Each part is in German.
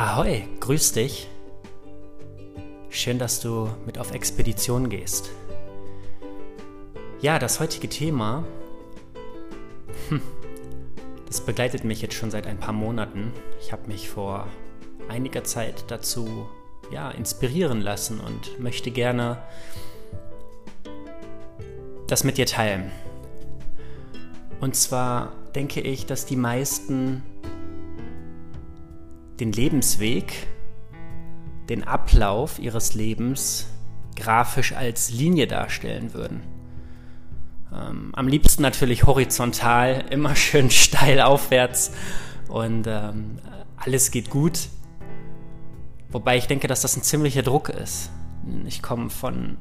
Ahoi, grüß dich. Schön, dass du mit auf Expedition gehst. Ja, das heutige Thema, hm, das begleitet mich jetzt schon seit ein paar Monaten. Ich habe mich vor einiger Zeit dazu ja, inspirieren lassen und möchte gerne das mit dir teilen. Und zwar denke ich, dass die meisten den Lebensweg, den Ablauf ihres Lebens grafisch als Linie darstellen würden. Ähm, am liebsten natürlich horizontal, immer schön steil aufwärts und ähm, alles geht gut. Wobei ich denke, dass das ein ziemlicher Druck ist. Ich komme von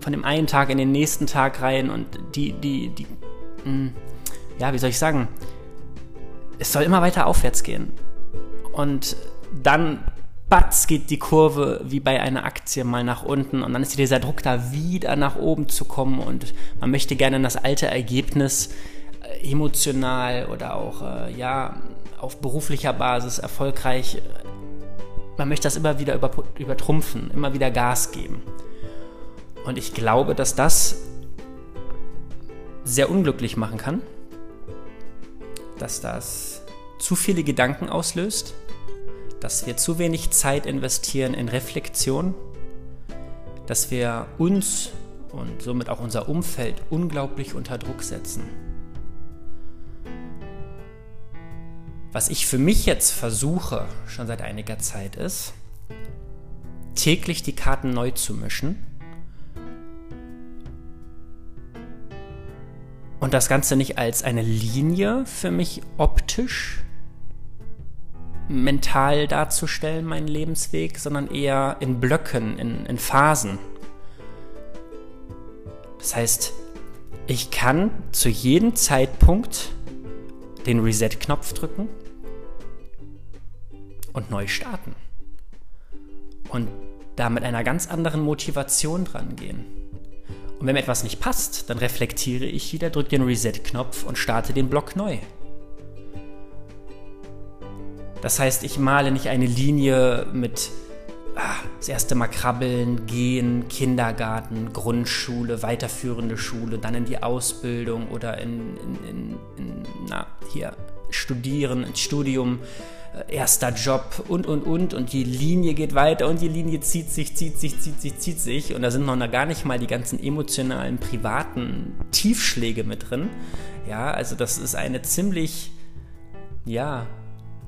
von dem einen Tag in den nächsten Tag rein und die, die, die, mh, hm, ja, wie soll ich sagen, es soll immer weiter aufwärts gehen. Und dann, batz, geht die Kurve wie bei einer Aktie mal nach unten und dann ist dieser Druck da wieder nach oben zu kommen und man möchte gerne das alte Ergebnis äh, emotional oder auch, äh, ja, auf beruflicher Basis erfolgreich, man möchte das immer wieder übertrumpfen, immer wieder Gas geben. Und ich glaube, dass das sehr unglücklich machen kann, dass das zu viele Gedanken auslöst, dass wir zu wenig Zeit investieren in Reflexion, dass wir uns und somit auch unser Umfeld unglaublich unter Druck setzen. Was ich für mich jetzt versuche, schon seit einiger Zeit, ist, täglich die Karten neu zu mischen Und das Ganze nicht als eine Linie für mich optisch mental darzustellen, meinen Lebensweg, sondern eher in Blöcken, in, in Phasen. Das heißt, ich kann zu jedem Zeitpunkt den Reset-Knopf drücken und neu starten. Und da mit einer ganz anderen Motivation dran gehen. Und wenn mir etwas nicht passt, dann reflektiere ich wieder, drücke den Reset-Knopf und starte den Block neu. Das heißt, ich male nicht eine Linie mit ah, das erste Mal krabbeln, gehen, Kindergarten, Grundschule, weiterführende Schule, dann in die Ausbildung oder in, in, in, in na, hier studieren, ins Studium, äh, erster Job und und und und die Linie geht weiter und die Linie zieht sich, zieht sich, zieht sich, zieht sich und da sind noch gar nicht mal die ganzen emotionalen, privaten Tiefschläge mit drin. Ja, also das ist eine ziemlich, ja,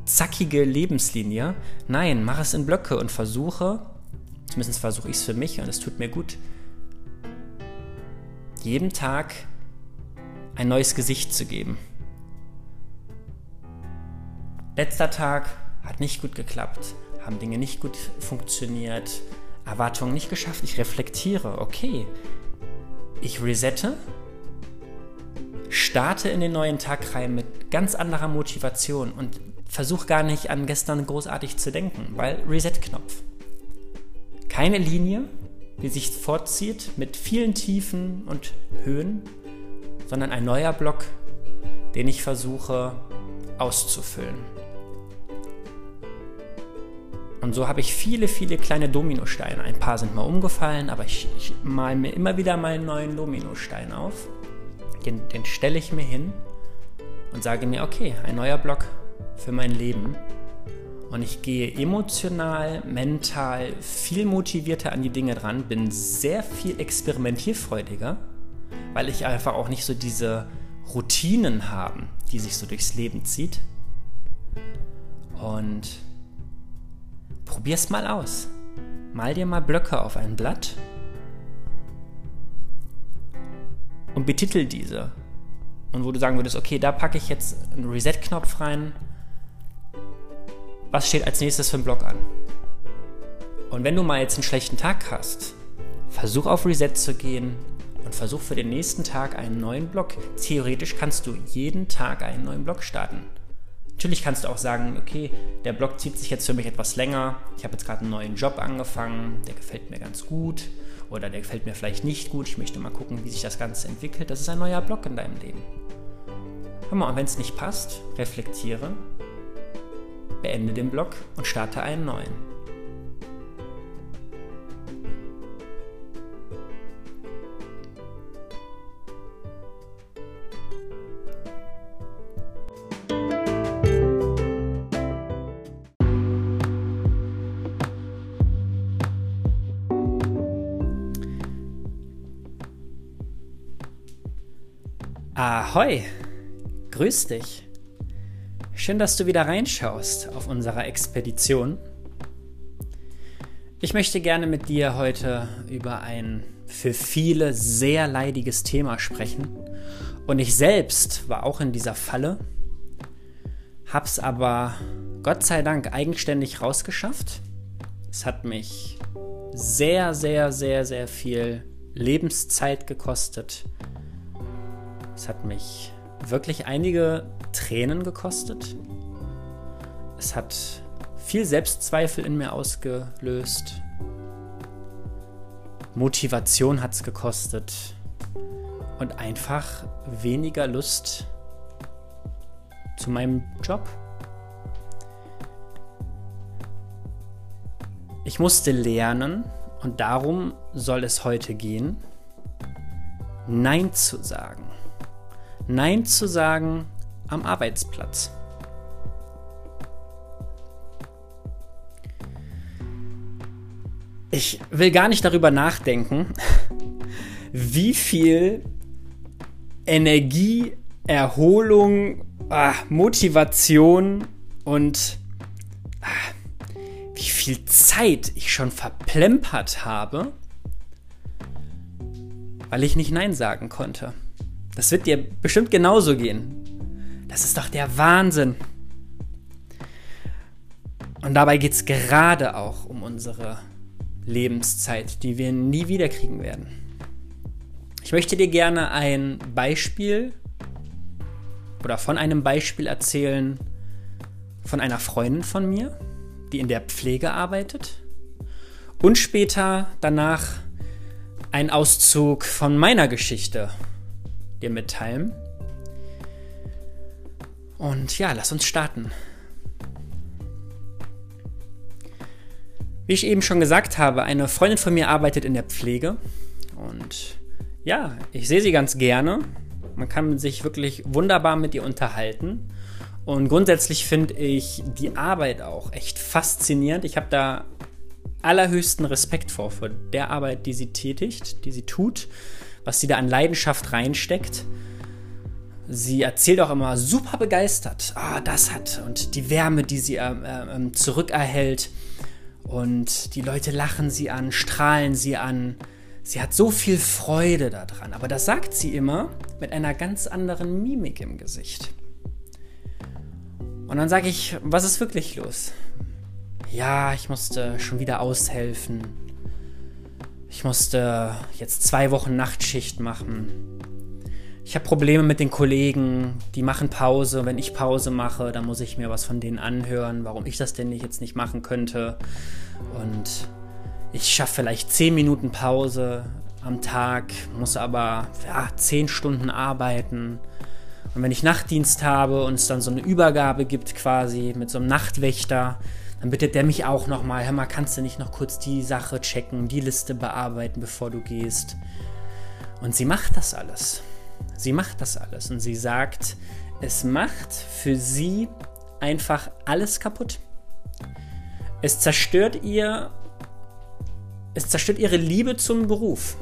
zackige Lebenslinie. Nein, mach es in Blöcke und versuche, zumindest versuche ich es für mich und es tut mir gut, jeden Tag ein neues Gesicht zu geben. Letzter Tag hat nicht gut geklappt, haben Dinge nicht gut funktioniert, Erwartungen nicht geschafft. Ich reflektiere, okay, ich resette, starte in den neuen Tag rein mit ganz anderer Motivation und versuche gar nicht an gestern großartig zu denken, weil Reset-Knopf. Keine Linie, die sich fortzieht mit vielen Tiefen und Höhen, sondern ein neuer Block, den ich versuche auszufüllen. Und so habe ich viele, viele kleine Dominosteine. Ein paar sind mal umgefallen, aber ich, ich male mir immer wieder mal einen neuen Dominostein auf. Den, den stelle ich mir hin und sage mir, okay, ein neuer Block für mein Leben. Und ich gehe emotional, mental viel motivierter an die Dinge dran, bin sehr viel experimentierfreudiger, weil ich einfach auch nicht so diese Routinen habe, die sich so durchs Leben zieht. Und Probier's mal aus. Mal dir mal Blöcke auf ein Blatt und betitel diese. Und wo du sagen würdest, okay, da packe ich jetzt einen Reset-Knopf rein. Was steht als nächstes für einen Block an? Und wenn du mal jetzt einen schlechten Tag hast, versuch auf Reset zu gehen und versuch für den nächsten Tag einen neuen Block. Theoretisch kannst du jeden Tag einen neuen Block starten. Natürlich kannst du auch sagen, okay, der Blog zieht sich jetzt für mich etwas länger. Ich habe jetzt gerade einen neuen Job angefangen, der gefällt mir ganz gut oder der gefällt mir vielleicht nicht gut. Ich möchte mal gucken, wie sich das Ganze entwickelt. Das ist ein neuer Blog in deinem Leben. Hör mal, und wenn es nicht passt, reflektiere beende den Block und starte einen neuen. Ahoi, grüß dich. Schön, dass du wieder reinschaust auf unserer Expedition. Ich möchte gerne mit dir heute über ein für viele sehr leidiges Thema sprechen. Und ich selbst war auch in dieser Falle, hab's aber Gott sei Dank eigenständig rausgeschafft. Es hat mich sehr, sehr, sehr, sehr viel Lebenszeit gekostet es hat mich wirklich einige Tränen gekostet. Es hat viel Selbstzweifel in mir ausgelöst. Motivation hat es gekostet. Und einfach weniger Lust zu meinem Job. Ich musste lernen, und darum soll es heute gehen, Nein zu sagen. Nein zu sagen am Arbeitsplatz. Ich will gar nicht darüber nachdenken, wie viel Energie, Erholung, ah, Motivation und ah, wie viel Zeit ich schon verplempert habe, weil ich nicht Nein sagen konnte. Das wird dir bestimmt genauso gehen. Das ist doch der Wahnsinn. Und dabei geht es gerade auch um unsere Lebenszeit, die wir nie wieder kriegen werden. Ich möchte dir gerne ein Beispiel oder von einem Beispiel erzählen von einer Freundin von mir, die in der Pflege arbeitet. Und später danach ein Auszug von meiner Geschichte, dir mitteilen. Und ja, lass uns starten. Wie ich eben schon gesagt habe, eine Freundin von mir arbeitet in der Pflege. Und ja, ich sehe sie ganz gerne. Man kann sich wirklich wunderbar mit ihr unterhalten. Und grundsätzlich finde ich die Arbeit auch echt faszinierend. Ich habe da allerhöchsten Respekt vor, für der Arbeit, die sie tätigt, die sie tut was sie da an Leidenschaft reinsteckt. Sie erzählt auch immer super begeistert, ah, das hat und die Wärme, die sie äh, zurückerhält. Und die Leute lachen sie an, strahlen sie an. Sie hat so viel Freude daran. Aber das sagt sie immer mit einer ganz anderen Mimik im Gesicht. Und dann sage ich, was ist wirklich los? Ja, ich musste schon wieder aushelfen. Ich musste jetzt zwei Wochen Nachtschicht machen. Ich habe Probleme mit den Kollegen, die machen Pause. Wenn ich Pause mache, dann muss ich mir was von denen anhören, warum ich das denn nicht jetzt nicht machen könnte. Und ich schaffe vielleicht zehn Minuten Pause am Tag, muss aber ja, zehn Stunden arbeiten. Und wenn ich Nachtdienst habe und es dann so eine Übergabe gibt quasi mit so einem Nachtwächter, dann bittet der mich auch nochmal, hör mal, kannst du nicht noch kurz die Sache checken, die Liste bearbeiten, bevor du gehst? Und sie macht das alles. Sie macht das alles und sie sagt, es macht für sie einfach alles kaputt. Es zerstört ihr, es zerstört ihre Liebe zum Beruf.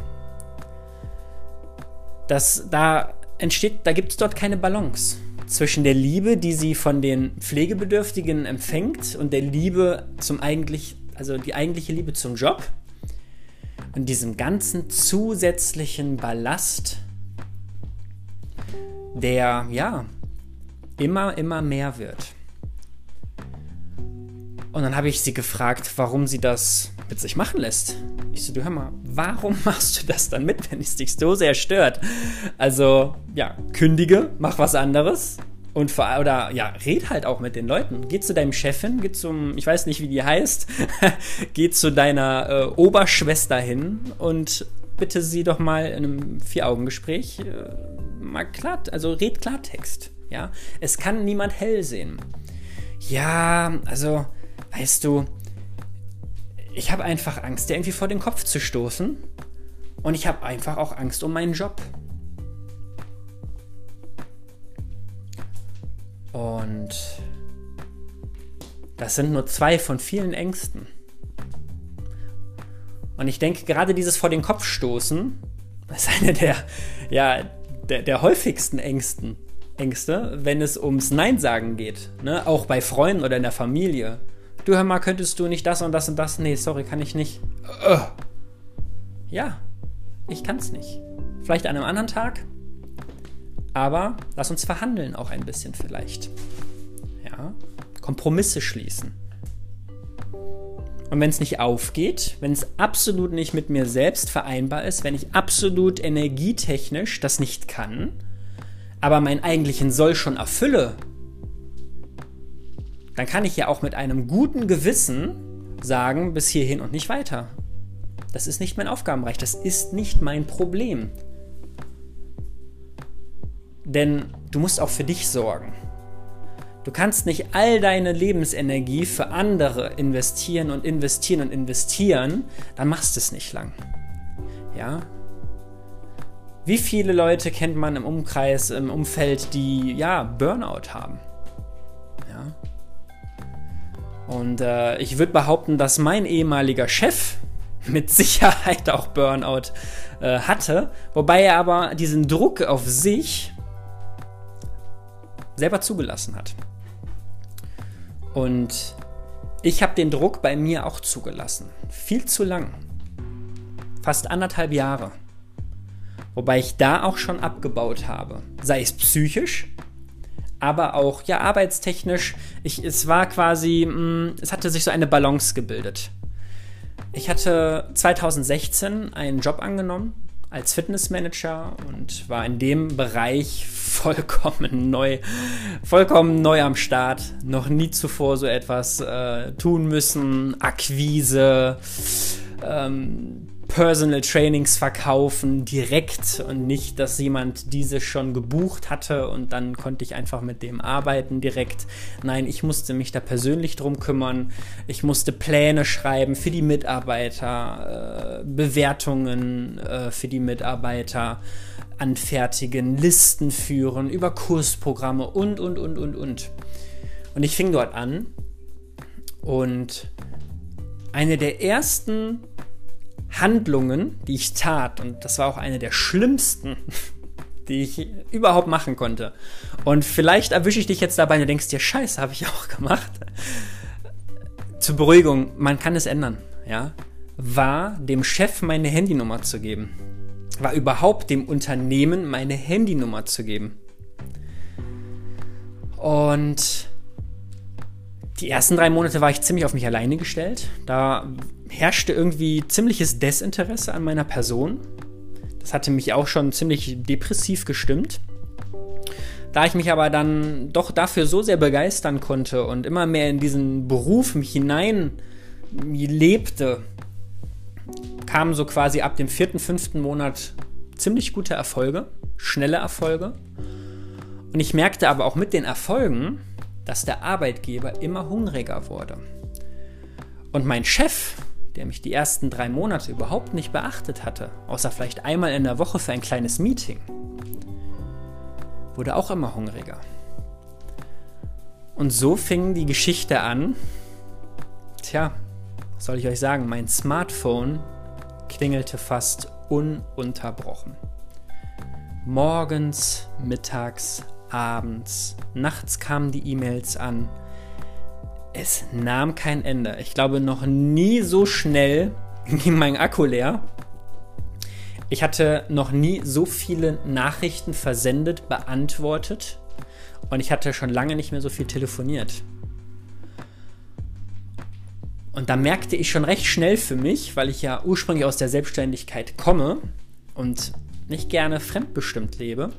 Das, da entsteht, da gibt es dort keine Balance zwischen der Liebe, die sie von den Pflegebedürftigen empfängt und der Liebe zum eigentlich, also die eigentliche Liebe zum Job und diesem ganzen zusätzlichen Ballast, der ja immer, immer mehr wird. Und dann habe ich sie gefragt, warum sie das mit sich machen lässt. Ich so, du hör mal, warum machst du das dann mit, wenn es dich so sehr stört? Also, ja, kündige, mach was anderes. Und vor, oder ja, red halt auch mit den Leuten. Geh zu deinem Chefin, geh zum, ich weiß nicht, wie die heißt, geh zu deiner äh, Oberschwester hin und bitte sie doch mal in einem Vier-Augen-Gespräch äh, mal klar, also red Klartext. Ja, es kann niemand hell sehen. ja, also, weißt du, ich habe einfach Angst, dir irgendwie vor den Kopf zu stoßen. Und ich habe einfach auch Angst um meinen Job. Und das sind nur zwei von vielen Ängsten. Und ich denke, gerade dieses vor den Kopf stoßen ist eine der, ja, der, der häufigsten Ängsten, Ängste, wenn es ums Nein sagen geht. Ne? Auch bei Freunden oder in der Familie. Du hör mal, könntest du nicht das und das und das? Nee, sorry, kann ich nicht. Uh. Ja, ich kann's nicht. Vielleicht an einem anderen Tag, aber lass uns verhandeln auch ein bisschen vielleicht. Ja, Kompromisse schließen. Und wenn es nicht aufgeht, wenn es absolut nicht mit mir selbst vereinbar ist, wenn ich absolut energietechnisch das nicht kann, aber meinen eigentlichen Soll schon erfülle, dann kann ich ja auch mit einem guten Gewissen sagen, bis hierhin und nicht weiter. Das ist nicht mein Aufgabenbereich, das ist nicht mein Problem. Denn du musst auch für dich sorgen. Du kannst nicht all deine Lebensenergie für andere investieren und investieren und investieren, dann machst du es nicht lang. Ja? Wie viele Leute kennt man im Umkreis, im Umfeld, die ja Burnout haben? Und äh, ich würde behaupten, dass mein ehemaliger Chef mit Sicherheit auch Burnout äh, hatte, wobei er aber diesen Druck auf sich selber zugelassen hat. Und ich habe den Druck bei mir auch zugelassen. Viel zu lang. Fast anderthalb Jahre. Wobei ich da auch schon abgebaut habe. Sei es psychisch, aber auch ja arbeitstechnisch. Ich, es war quasi, mh, mm, es hatte sich so eine Balance gebildet. Ich hatte 2016 einen Job angenommen als Fitnessmanager und war in dem Bereich vollkommen neu, vollkommen neu am Start. Noch nie zuvor so etwas äh, tun müssen. Akquise, ähm, Personal Trainings verkaufen direkt und nicht, dass jemand diese schon gebucht hatte und dann konnte ich einfach mit dem arbeiten direkt. Nein, ich musste mich da persönlich drum kümmern. Ich musste Pläne schreiben für die Mitarbeiter, äh, Bewertungen äh, für die Mitarbeiter anfertigen, Listen führen, über Kursprogramme und, und, und, und, und. Und ich fing dort an und eine der ersten Handlungen, die ich tat, und das war auch eine der schlimmsten, die ich überhaupt machen konnte. Und vielleicht erwische ich dich jetzt dabei und du denkst dir, scheiße, habe ich auch gemacht. Zur Beruhigung, man kann es ändern, ja. War dem Chef meine Handynummer zu geben. War überhaupt dem Unternehmen meine Handynummer zu geben. Und die ersten drei Monate war ich ziemlich auf mich alleine gestellt. Da herrschte irgendwie ziemliches Desinteresse an meiner Person. Das hatte mich auch schon ziemlich depressiv gestimmt. Da ich mich aber dann doch dafür so sehr begeistern konnte und immer mehr in diesen Beruf mich hinein lebte, kamen so quasi ab dem vierten, fünften Monat ziemlich gute Erfolge, schnelle Erfolge. Und ich merkte aber auch mit den Erfolgen, dass der Arbeitgeber immer hungriger wurde. Und mein Chef, der mich die ersten drei Monate überhaupt nicht beachtet hatte, außer vielleicht einmal in der Woche für ein kleines Meeting, wurde auch immer hungriger. Und so fing die Geschichte an. Tja, was soll ich euch sagen? Mein Smartphone klingelte fast ununterbrochen. Morgens, mittags, abends, nachts kamen die E-Mails an. Es nahm kein Ende. Ich glaube, noch nie so schnell ging mein Akku leer. Ich hatte noch nie so viele Nachrichten versendet, beantwortet und ich hatte schon lange nicht mehr so viel telefoniert. Und da merkte ich schon recht schnell für mich, weil ich ja ursprünglich aus der Selbstständigkeit komme und nicht gerne fremdbestimmt lebe,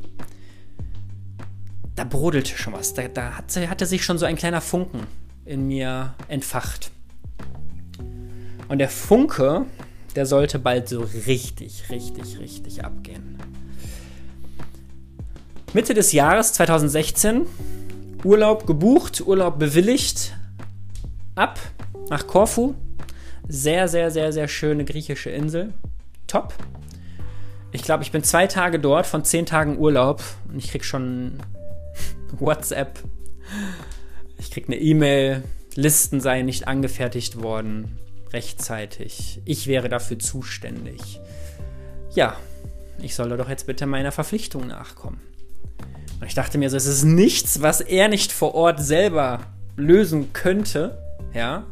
da brodelte schon was. Da, da hatte, hatte sich schon so ein kleiner Funken in mir entfacht. Und der Funke, der sollte bald so richtig, richtig, richtig abgehen. Mitte des Jahres 2016 Urlaub gebucht, Urlaub bewilligt, ab nach Korfu. Sehr, sehr, sehr, sehr schöne griechische Insel. Top. Ich glaube, ich bin zwei Tage dort von zehn Tagen Urlaub und ich krieg schon WhatsApp. Ich krieg eine E-Mail. Listen seien nicht angefertigt worden rechtzeitig. Ich wäre dafür zuständig. Ja, ich solle doch jetzt bitte meiner Verpflichtung nachkommen. Und ich dachte mir so, es ist nichts, was er nicht vor Ort selber lösen könnte. Ja,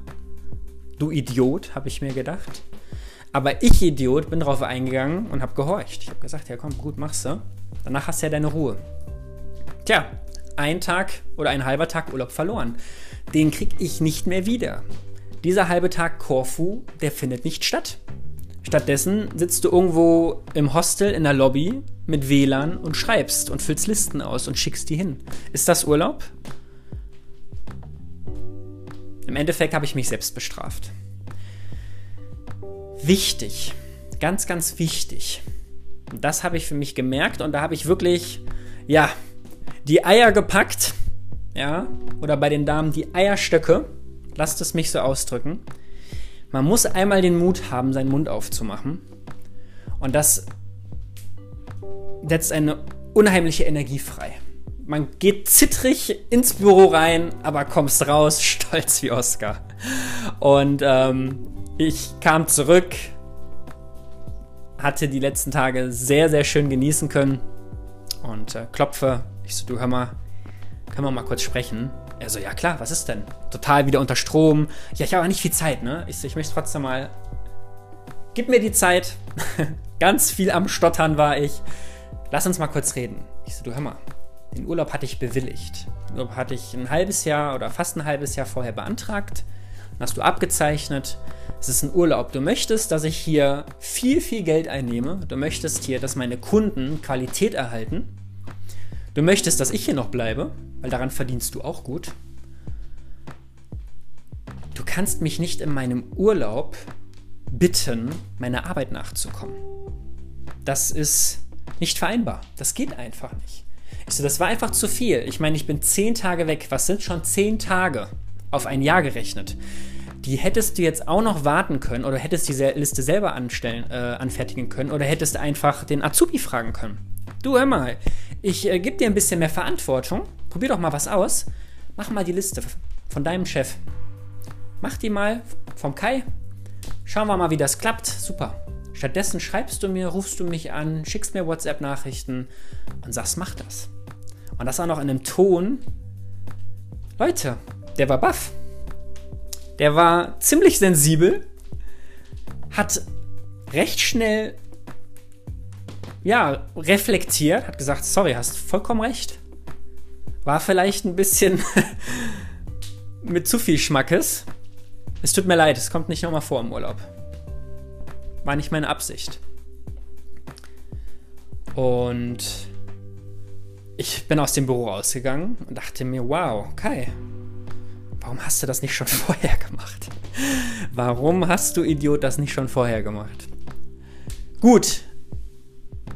du Idiot, habe ich mir gedacht. Aber ich, Idiot, bin drauf eingegangen und habe gehorcht. Ich habe gesagt, ja komm, gut, machst du. Danach hast du ja deine Ruhe. Tja, ein Tag oder ein halber Tag Urlaub verloren. Den krieg ich nicht mehr wieder. Dieser halbe Tag Korfu, der findet nicht statt. Stattdessen sitzt du irgendwo im Hostel in der Lobby mit WLAN und schreibst und füllst Listen aus und schickst die hin. Ist das Urlaub? Im Endeffekt habe ich mich selbst bestraft. Wichtig, ganz, ganz wichtig. Das habe ich für mich gemerkt und da habe ich wirklich, ja, die Eier gepackt, ja, oder bei den Damen die Eierstöcke, lasst es mich so ausdrücken. Man muss einmal den Mut haben, seinen Mund aufzumachen. Und das setzt eine unheimliche Energie frei. Man geht zittrig ins Büro rein, aber kommst raus, stolz wie Oscar. Und ähm, ich kam zurück, hatte die letzten Tage sehr, sehr schön genießen können und äh, klopfe. Ich so, du hör mal, können wir mal kurz sprechen? Er so, ja klar, was ist denn? Total wieder unter Strom. Ja, ich habe aber nicht viel Zeit, ne? Ich so, ich möchte trotzdem mal. Gib mir die Zeit. Ganz viel am Stottern war ich. Lass uns mal kurz reden. Ich so, du hör mal, den Urlaub hatte ich bewilligt. Den Urlaub hatte ich ein halbes Jahr oder fast ein halbes Jahr vorher beantragt. Dann hast du abgezeichnet. Es ist ein Urlaub. Du möchtest, dass ich hier viel, viel Geld einnehme. Du möchtest hier, dass meine Kunden Qualität erhalten. Du möchtest, dass ich hier noch bleibe, weil daran verdienst du auch gut. Du kannst mich nicht in meinem Urlaub bitten, meiner Arbeit nachzukommen. Das ist nicht vereinbar. Das geht einfach nicht. Ich das war einfach zu viel. Ich meine, ich bin zehn Tage weg. Was sind schon zehn Tage auf ein Jahr gerechnet? Die hättest du jetzt auch noch warten können oder hättest die Liste selber anstellen, äh, anfertigen können oder hättest einfach den Azubi fragen können. Du hör mal, ich äh, gebe dir ein bisschen mehr Verantwortung. Probier doch mal was aus. Mach mal die Liste von deinem Chef. Mach die mal vom Kai. Schauen wir mal, wie das klappt. Super. Stattdessen schreibst du mir, rufst du mich an, schickst mir WhatsApp-Nachrichten und sagst, mach das. Und das auch noch in einem Ton. Leute, der war baff. Der war ziemlich sensibel, hat recht schnell ja, reflektiert, hat gesagt, sorry, hast vollkommen recht. War vielleicht ein bisschen mit zu viel Schmackes. Es tut mir leid, es kommt nicht nochmal vor im Urlaub. War nicht meine Absicht. Und ich bin aus dem Büro rausgegangen und dachte mir, wow, Kai, warum hast du das nicht schon vorher gemacht? Warum hast du, Idiot, das nicht schon vorher gemacht? Gut,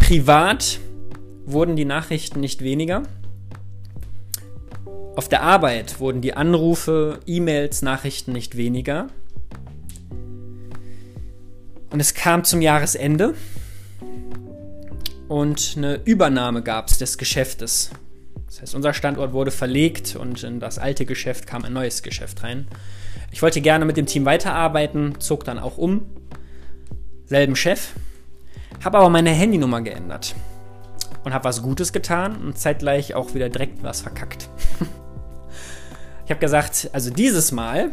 Privat wurden die Nachrichten nicht weniger. Auf der Arbeit wurden die Anrufe, E-Mails, Nachrichten nicht weniger. Und es kam zum Jahresende und eine Übernahme gab es des Geschäftes. Das heißt, unser Standort wurde verlegt und in das alte Geschäft kam ein neues Geschäft rein. Ich wollte gerne mit dem Team weiterarbeiten, zog dann auch um. Selben Chef, habe aber meine Handynummer geändert. Und habe was Gutes getan und zeitgleich auch wieder direkt was verkackt. ich habe gesagt, also dieses Mal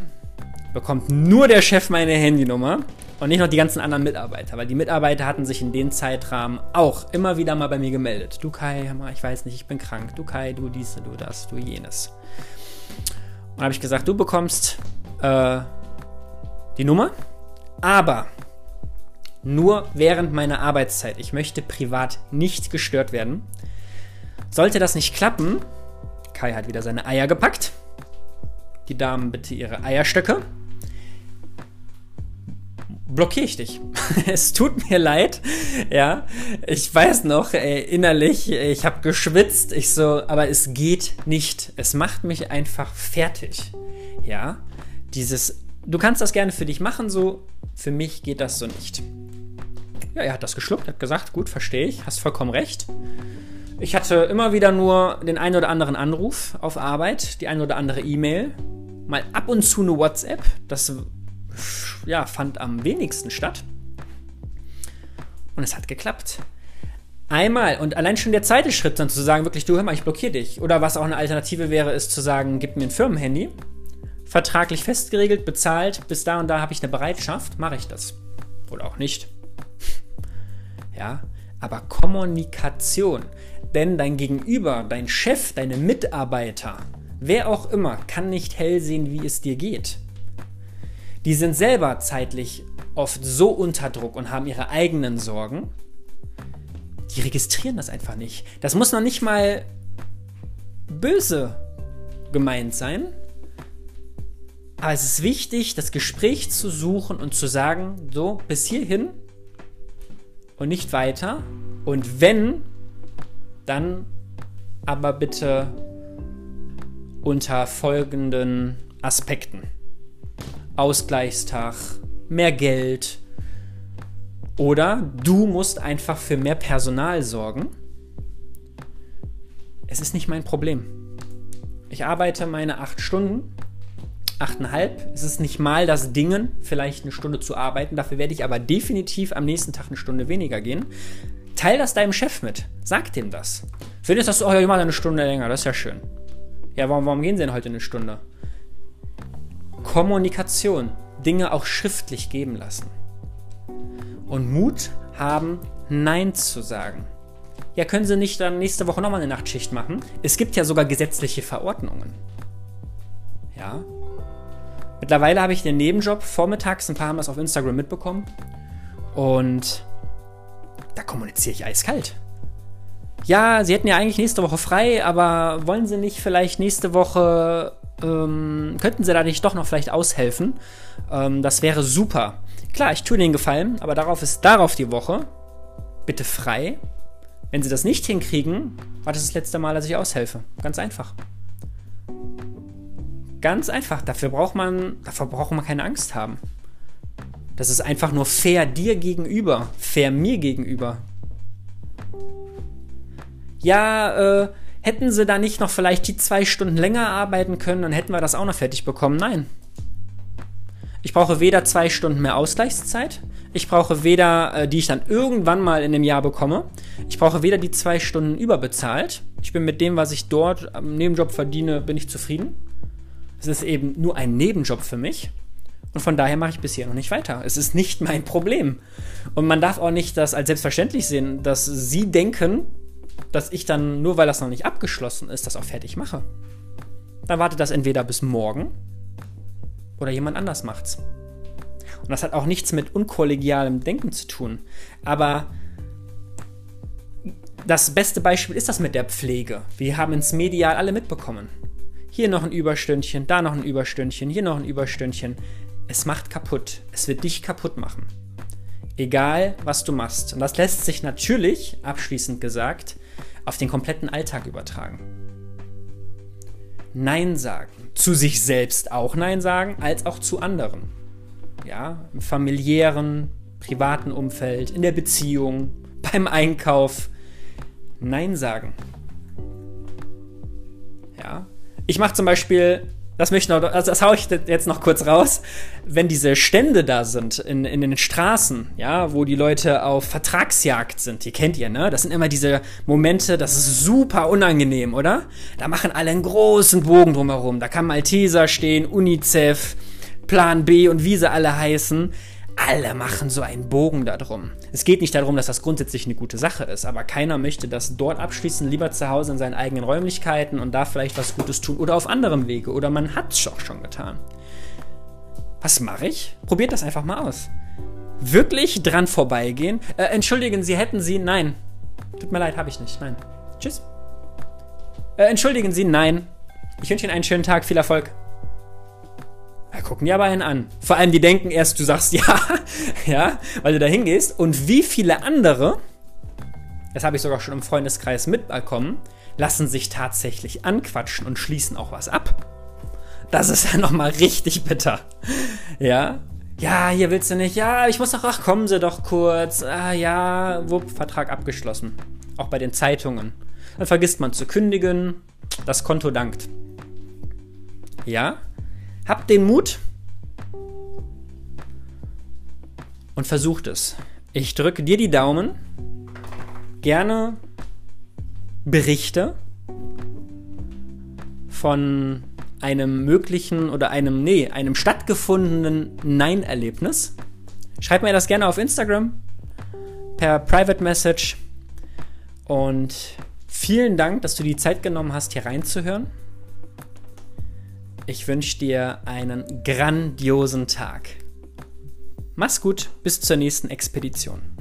bekommt nur der Chef meine Handynummer und nicht noch die ganzen anderen Mitarbeiter, weil die Mitarbeiter hatten sich in dem Zeitrahmen auch immer wieder mal bei mir gemeldet. Du Kai, ich weiß nicht, ich bin krank. Du Kai, du dies, du das, du jenes. Und habe ich gesagt, du bekommst äh, die Nummer, aber nur während meiner Arbeitszeit. Ich möchte privat nicht gestört werden. Sollte das nicht klappen, Kai hat wieder seine Eier gepackt. Die Damen bitte ihre Eierstöcke. blockiere ich dich. es tut mir leid, ja. Ich weiß noch, ey, innerlich, ich habe geschwitzt, ich so, aber es geht nicht. Es macht mich einfach fertig, ja. Dieses, du kannst das gerne für dich machen, so, für mich geht das so nicht. Ja, er hat das geschluckt, hat gesagt, gut, verstehe ich, hast vollkommen recht. Ich hatte immer wieder nur den einen oder anderen Anruf auf Arbeit, die eine oder andere E-Mail, mal ab und zu eine WhatsApp. Das ja, fand am wenigsten statt. Und es hat geklappt. Einmal und allein schon der zweite Schritt dann zu sagen, wirklich, du hör mal, ich blockiere dich. Oder was auch eine Alternative wäre, ist zu sagen, gib mir ein Firmenhandy. Vertraglich festgeregelt, bezahlt, bis da und da habe ich eine Bereitschaft, mache ich das. Oder auch nicht. Ja, aber Kommunikation. Denn dein Gegenüber, dein Chef, deine Mitarbeiter, wer auch immer, kann nicht hell sehen, wie es dir geht. Die sind selber zeitlich oft so unter Druck und haben ihre eigenen Sorgen. Die registrieren das einfach nicht. Das muss noch nicht mal böse gemeint sein. Aber es ist wichtig, das Gespräch zu suchen und zu sagen, so, bis hierhin und nicht weiter. Und wenn, dann aber bitte unter folgenden Aspekten. Ausgleichstag, mehr Geld oder du musst einfach für mehr Personal sorgen. Es ist nicht mein Problem. Ich arbeite meine acht Stunden, achteinhalb. Es ist nicht mal das Dingen, vielleicht eine Stunde zu arbeiten. Dafür werde ich aber definitiv am nächsten Tag eine Stunde weniger gehen. Teil das deinem Chef mit. Sag dem das. Findest du, oh, ich mache eine Stunde länger, das ist ja schön. Ja, warum, warum gehen sie denn heute eine Stunde? Kommunikation, Dinge auch schriftlich geben lassen. Und Mut haben, Nein zu sagen. Ja, können Sie nicht dann nächste Woche nochmal eine Nachtschicht machen? Es gibt ja sogar gesetzliche Verordnungen. Ja. Mittlerweile habe ich den Nebenjob vormittags, ein paar haben das auf Instagram mitbekommen. Und da kommuniziere ich eiskalt. Ja, Sie hätten ja eigentlich nächste Woche frei, aber wollen Sie nicht vielleicht nächste Woche ähm, könnten sie da nicht doch noch vielleicht aushelfen? Ähm, das wäre super. Klar, ich tue den Gefallen, aber darauf ist darauf die Woche bitte frei. Wenn sie das nicht hinkriegen, war das das letzte Mal, dass ich aushelfe. Ganz einfach. Ganz einfach. Dafür braucht man, davor braucht man keine Angst haben. Das ist einfach nur fair dir gegenüber, fair mir gegenüber. Ja, äh, Hätten sie da nicht noch vielleicht die zwei Stunden länger arbeiten können, dann hätten wir das auch noch fertig bekommen. Nein. Ich brauche weder zwei Stunden mehr Ausgleichszeit, ich brauche weder, äh, die ich dann irgendwann mal in dem Jahr bekomme, ich brauche weder die zwei Stunden überbezahlt. Ich bin mit dem, was ich dort am Nebenjob verdiene, bin ich zufrieden. Es ist eben nur ein Nebenjob für mich. Und von daher mache ich bisher noch nicht weiter. Es ist nicht mein Problem. Und man darf auch nicht das als selbstverständlich sehen, dass sie denken, dass ich dann, nur weil das noch nicht abgeschlossen ist, das auch fertig mache. Dann wartet das entweder bis morgen oder jemand anders macht's. Und das hat auch nichts mit unkollegialem Denken zu tun. Aber das beste Beispiel ist das mit der Pflege. Wir haben ins Medial alle mitbekommen. Hier noch ein Überstündchen, da noch ein Überstündchen, hier noch ein Überstündchen. Es macht kaputt. Es wird dich kaputt machen. Egal, was du machst. Und das lässt sich natürlich, abschließend gesagt, auf den kompletten Alltag übertragen. Nein sagen. Zu sich selbst auch Nein sagen, als auch zu anderen. Ja, im familiären, privaten Umfeld, in der Beziehung, beim Einkauf. Nein sagen. Ja. Ich mache zum Beispiel das möchte ich noch, also das haue ich jetzt noch kurz raus. Wenn diese Stände da sind in, in den Straßen, ja, wo die Leute auf Vertragsjagd sind, die kennt ihr, ne? Das sind immer diese Momente, das ist super unangenehm, oder? Da machen alle einen großen Bogen drumherum. Da kann Malteser stehen, UNICEF, Plan B und wie sie alle heißen alle machen so einen Bogen darum. Es geht nicht darum, dass das grundsätzlich eine gute Sache ist, aber keiner möchte das dort abschließen, lieber zu Hause in seinen eigenen Räumlichkeiten und da vielleicht was Gutes tun oder auf anderem Wege oder man hat es auch schon getan. Was mache ich? Probiert das einfach mal aus. Wirklich dran vorbeigehen? Äh, entschuldigen Sie, hätten Sie. Nein. Tut mir leid, habe ich nicht. Nein. Tschüss. Äh, entschuldigen Sie, nein. Ich wünsche Ihnen einen schönen Tag, viel Erfolg. Da gucken die aber einen an. Vor allem, die denken erst, du sagst ja, ja, weil du da hingehst. Und wie viele andere, das habe ich sogar schon im Freundeskreis mitbekommen, lassen sich tatsächlich anquatschen und schließen auch was ab. Das ist ja nochmal richtig bitter. Ja, ja, hier willst du nicht. Ja, ich muss doch, ach, kommen Sie doch kurz. Ah, ja, wupp, Vertrag abgeschlossen. Auch bei den Zeitungen. Dann vergisst man zu kündigen. Das Konto dankt. Ja, habt den Mut und versucht es. Ich drücke dir die Daumen. Gerne Berichte von einem möglichen oder einem, nee, einem stattgefundenen Nein-Erlebnis. Schreib mir das gerne auf Instagram per Private Message. Und vielen Dank, dass du die Zeit genommen hast, hier reinzuhören. Ich wünsche dir einen grandiosen Tag. Mach's gut, bis zur nächsten Expedition.